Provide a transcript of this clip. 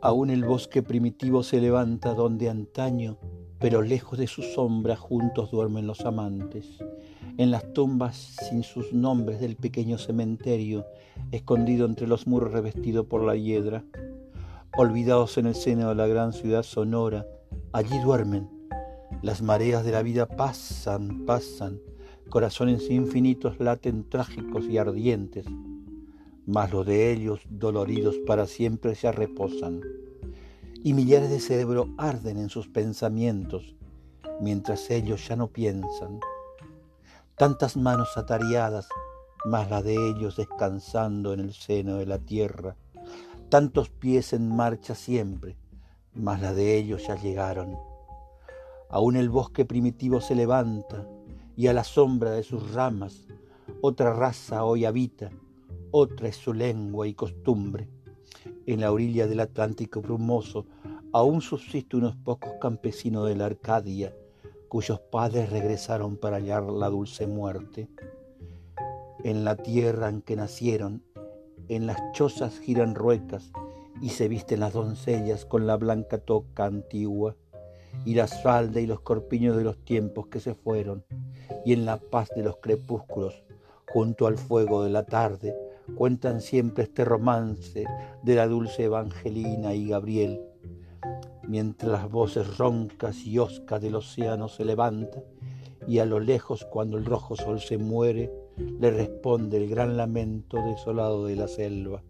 Aún el bosque primitivo se levanta donde antaño, pero lejos de su sombra juntos duermen los amantes. En las tumbas sin sus nombres del pequeño cementerio, escondido entre los muros revestido por la hiedra. Olvidados en el seno de la gran ciudad sonora, allí duermen. Las mareas de la vida pasan, pasan, corazones infinitos laten trágicos y ardientes mas los de ellos, doloridos para siempre, se reposan. Y millares de cerebros arden en sus pensamientos, mientras ellos ya no piensan. Tantas manos atareadas, más la de ellos descansando en el seno de la tierra. Tantos pies en marcha siempre, más la de ellos ya llegaron. Aún el bosque primitivo se levanta y a la sombra de sus ramas otra raza hoy habita otra es su lengua y costumbre. En la orilla del Atlántico brumoso aún subsisten unos pocos campesinos de la Arcadia, cuyos padres regresaron para hallar la dulce muerte. En la tierra en que nacieron, en las chozas giran ruecas y se visten las doncellas con la blanca toca antigua y la falda y los corpiños de los tiempos que se fueron, y en la paz de los crepúsculos, junto al fuego de la tarde, cuentan siempre este romance de la dulce Evangelina y Gabriel, mientras las voces roncas y oscas del océano se levantan y a lo lejos cuando el rojo sol se muere le responde el gran lamento desolado de la selva.